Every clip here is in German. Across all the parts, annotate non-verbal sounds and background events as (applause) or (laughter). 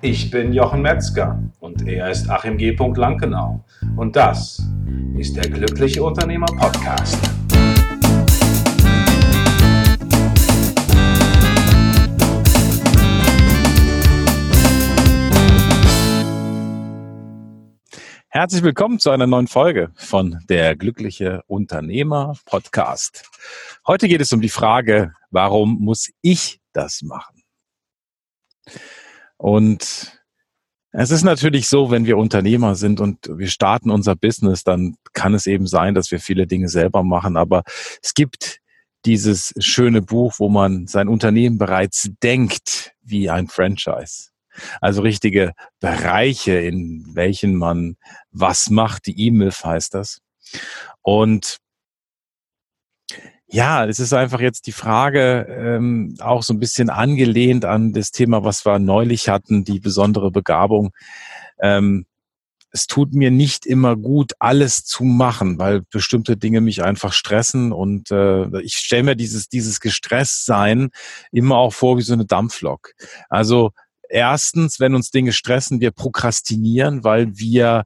Ich bin Jochen Metzger und er ist Achim G. Lankenau. Und das ist der Glückliche Unternehmer Podcast. Herzlich willkommen zu einer neuen Folge von der Glückliche Unternehmer Podcast. Heute geht es um die Frage, warum muss ich das machen? Und es ist natürlich so, wenn wir Unternehmer sind und wir starten unser Business, dann kann es eben sein, dass wir viele Dinge selber machen. Aber es gibt dieses schöne Buch, wo man sein Unternehmen bereits denkt wie ein Franchise. Also richtige Bereiche, in welchen man was macht. Die E-Myth heißt das. Und ja, es ist einfach jetzt die Frage, ähm, auch so ein bisschen angelehnt an das Thema, was wir neulich hatten, die besondere Begabung. Ähm, es tut mir nicht immer gut, alles zu machen, weil bestimmte Dinge mich einfach stressen und äh, ich stelle mir dieses, dieses Gestresstsein immer auch vor wie so eine Dampflok. Also erstens, wenn uns Dinge stressen, wir prokrastinieren, weil wir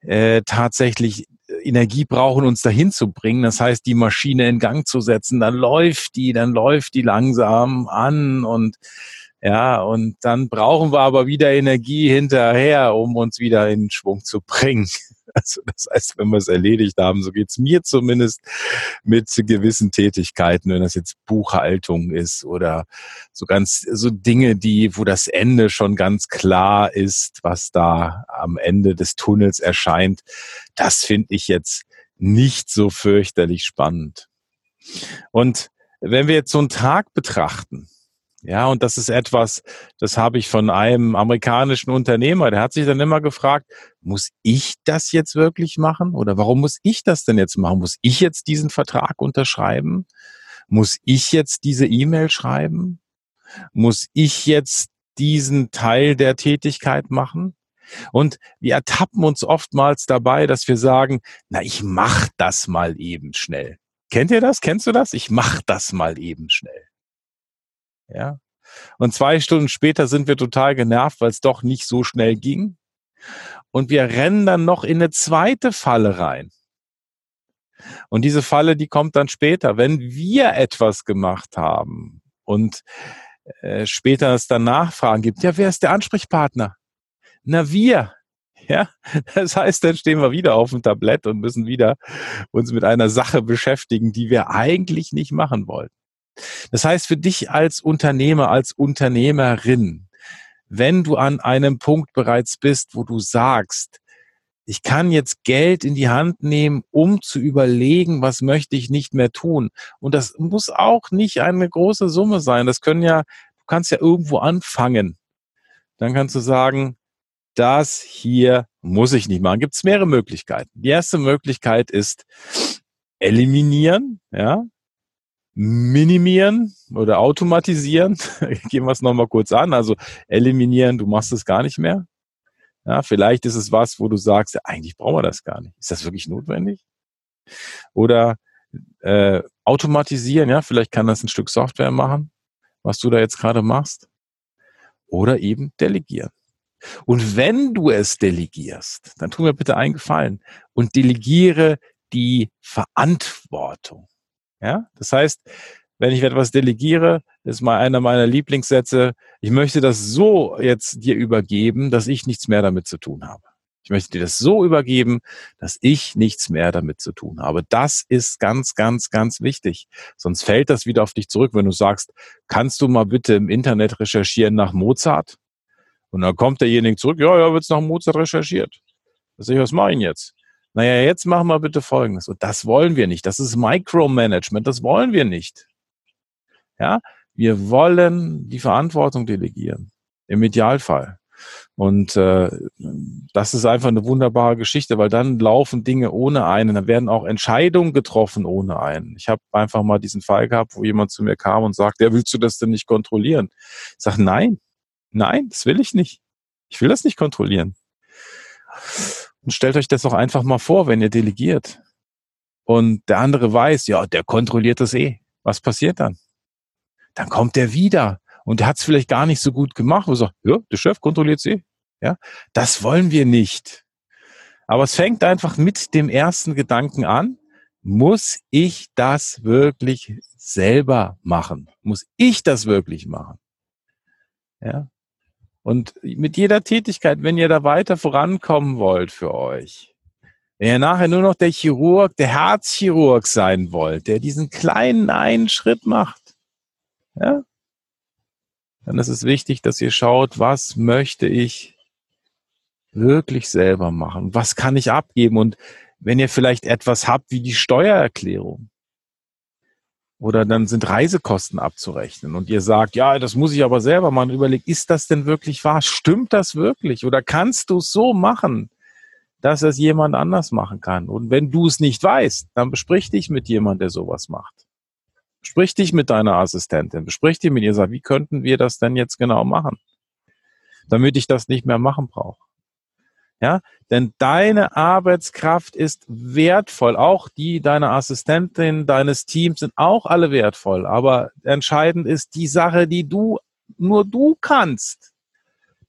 äh, tatsächlich Energie brauchen, uns dahin zu bringen. Das heißt, die Maschine in Gang zu setzen, dann läuft die, dann läuft die langsam an und ja, und dann brauchen wir aber wieder Energie hinterher, um uns wieder in Schwung zu bringen. Also das heißt, wenn wir es erledigt haben, so geht's mir zumindest mit gewissen Tätigkeiten, wenn das jetzt Buchhaltung ist oder so ganz so Dinge, die, wo das Ende schon ganz klar ist, was da am Ende des Tunnels erscheint, das finde ich jetzt nicht so fürchterlich spannend. Und wenn wir jetzt so einen Tag betrachten, ja, und das ist etwas, das habe ich von einem amerikanischen Unternehmer, der hat sich dann immer gefragt, muss ich das jetzt wirklich machen? Oder warum muss ich das denn jetzt machen? Muss ich jetzt diesen Vertrag unterschreiben? Muss ich jetzt diese E-Mail schreiben? Muss ich jetzt diesen Teil der Tätigkeit machen? Und wir ertappen uns oftmals dabei, dass wir sagen, na, ich mach das mal eben schnell. Kennt ihr das? Kennst du das? Ich mach das mal eben schnell. Ja. Und zwei Stunden später sind wir total genervt, weil es doch nicht so schnell ging. Und wir rennen dann noch in eine zweite Falle rein. Und diese Falle, die kommt dann später, wenn wir etwas gemacht haben und äh, später es dann Nachfragen gibt. Ja, wer ist der Ansprechpartner? Na, wir. Ja, das heißt, dann stehen wir wieder auf dem Tablett und müssen wieder uns mit einer Sache beschäftigen, die wir eigentlich nicht machen wollten. Das heißt, für dich als Unternehmer, als Unternehmerin, wenn du an einem Punkt bereits bist, wo du sagst, ich kann jetzt Geld in die Hand nehmen, um zu überlegen, was möchte ich nicht mehr tun. Und das muss auch nicht eine große Summe sein. Das können ja, du kannst ja irgendwo anfangen. Dann kannst du sagen, das hier muss ich nicht machen. Gibt es mehrere Möglichkeiten. Die erste Möglichkeit ist eliminieren, ja minimieren oder automatisieren. (laughs) Gehen wir es nochmal kurz an. Also eliminieren, du machst es gar nicht mehr. Ja, vielleicht ist es was, wo du sagst, ja, eigentlich brauchen wir das gar nicht. Ist das wirklich notwendig? Oder äh, automatisieren, ja, vielleicht kann das ein Stück Software machen, was du da jetzt gerade machst. Oder eben delegieren. Und wenn du es delegierst, dann tu mir bitte einen Gefallen und delegiere die Verantwortung. Ja, das heißt, wenn ich etwas delegiere, ist mal einer meiner Lieblingssätze, ich möchte das so jetzt dir übergeben, dass ich nichts mehr damit zu tun habe. Ich möchte dir das so übergeben, dass ich nichts mehr damit zu tun habe. Das ist ganz, ganz, ganz wichtig. Sonst fällt das wieder auf dich zurück, wenn du sagst, kannst du mal bitte im Internet recherchieren nach Mozart? Und dann kommt derjenige zurück, ja, ja, wird's nach Mozart recherchiert. Was ich, was mache ich jetzt? Naja, jetzt machen wir bitte Folgendes. Und das wollen wir nicht. Das ist Micromanagement. Das wollen wir nicht. Ja, wir wollen die Verantwortung delegieren. Im Idealfall. Und äh, das ist einfach eine wunderbare Geschichte, weil dann laufen Dinge ohne einen, dann werden auch Entscheidungen getroffen ohne einen. Ich habe einfach mal diesen Fall gehabt, wo jemand zu mir kam und sagt, ja, willst du das denn nicht kontrollieren? Ich sage, nein, nein, das will ich nicht. Ich will das nicht kontrollieren. Und stellt euch das doch einfach mal vor, wenn ihr delegiert. Und der andere weiß, ja, der kontrolliert das eh. Was passiert dann? Dann kommt der wieder und der hat es vielleicht gar nicht so gut gemacht, wo sagt, ja, der Chef kontrolliert sie. Ja, das wollen wir nicht. Aber es fängt einfach mit dem ersten Gedanken an. Muss ich das wirklich selber machen? Muss ich das wirklich machen? Ja. Und mit jeder Tätigkeit, wenn ihr da weiter vorankommen wollt für euch, wenn ihr nachher nur noch der Chirurg, der Herzchirurg sein wollt, der diesen kleinen einen Schritt macht, ja, dann ist es wichtig, dass ihr schaut, was möchte ich wirklich selber machen? Was kann ich abgeben? Und wenn ihr vielleicht etwas habt wie die Steuererklärung oder dann sind Reisekosten abzurechnen und ihr sagt, ja, das muss ich aber selber machen, überlegt, ist das denn wirklich wahr? Stimmt das wirklich? Oder kannst du es so machen, dass es jemand anders machen kann? Und wenn du es nicht weißt, dann besprich dich mit jemand, der sowas macht. Sprich dich mit deiner Assistentin, besprich dich mit ihr, sag, wie könnten wir das denn jetzt genau machen, damit ich das nicht mehr machen brauche. Ja, denn deine Arbeitskraft ist wertvoll. Auch die deiner Assistentin, deines Teams sind auch alle wertvoll. Aber entscheidend ist die Sache, die du, nur du kannst.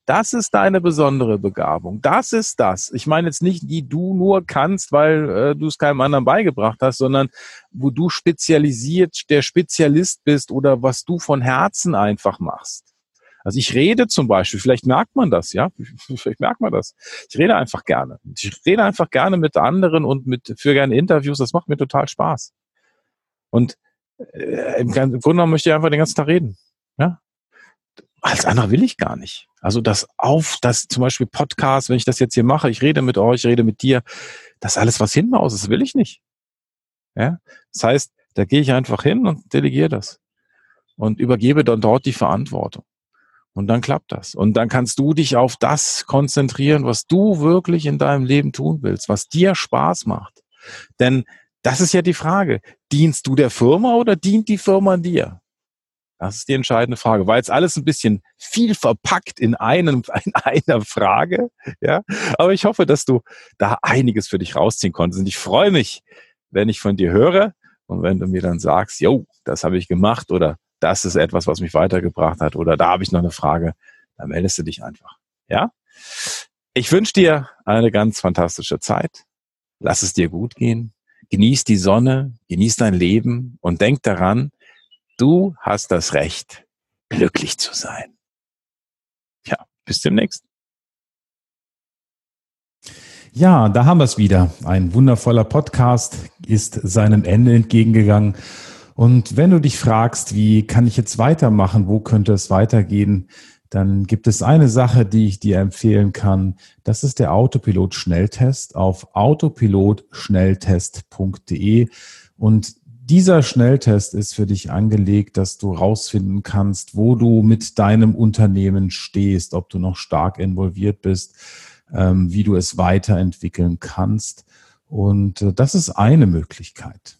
Das ist deine besondere Begabung. Das ist das. Ich meine jetzt nicht, die du nur kannst, weil äh, du es keinem anderen beigebracht hast, sondern wo du spezialisiert der Spezialist bist oder was du von Herzen einfach machst. Also ich rede zum Beispiel, vielleicht merkt man das, ja, (laughs) vielleicht merkt man das. Ich rede einfach gerne. Ich rede einfach gerne mit anderen und mit für gerne Interviews. Das macht mir total Spaß. Und äh, im Grunde genommen möchte ich einfach den ganzen Tag reden. Ja, als andere will ich gar nicht. Also das auf, das zum Beispiel Podcast, wenn ich das jetzt hier mache, ich rede mit euch, ich rede mit dir, das alles, was hinten aus ist, will ich nicht. Ja, das heißt, da gehe ich einfach hin und delegiere das und übergebe dann dort die Verantwortung. Und dann klappt das. Und dann kannst du dich auf das konzentrieren, was du wirklich in deinem Leben tun willst, was dir Spaß macht. Denn das ist ja die Frage. Dienst du der Firma oder dient die Firma dir? Das ist die entscheidende Frage, weil es alles ein bisschen viel verpackt in einem, (laughs) in einer Frage, ja. Aber ich hoffe, dass du da einiges für dich rausziehen konntest. Und ich freue mich, wenn ich von dir höre und wenn du mir dann sagst, jo, das habe ich gemacht oder das ist etwas, was mich weitergebracht hat oder da habe ich noch eine Frage, dann meldest du dich einfach, ja. Ich wünsche dir eine ganz fantastische Zeit. Lass es dir gut gehen. Genieß die Sonne, genieß dein Leben und denk daran, Du hast das Recht, glücklich zu sein. Ja, bis demnächst. Ja, da haben wir es wieder. Ein wundervoller Podcast ist seinem Ende entgegengegangen. Und wenn du dich fragst, wie kann ich jetzt weitermachen, wo könnte es weitergehen, dann gibt es eine Sache, die ich dir empfehlen kann. Das ist der Autopilot-Schnelltest auf autopilotschnelltest.de. Und dieser Schnelltest ist für dich angelegt, dass du rausfinden kannst, wo du mit deinem Unternehmen stehst, ob du noch stark involviert bist, ähm, wie du es weiterentwickeln kannst. Und äh, das ist eine Möglichkeit.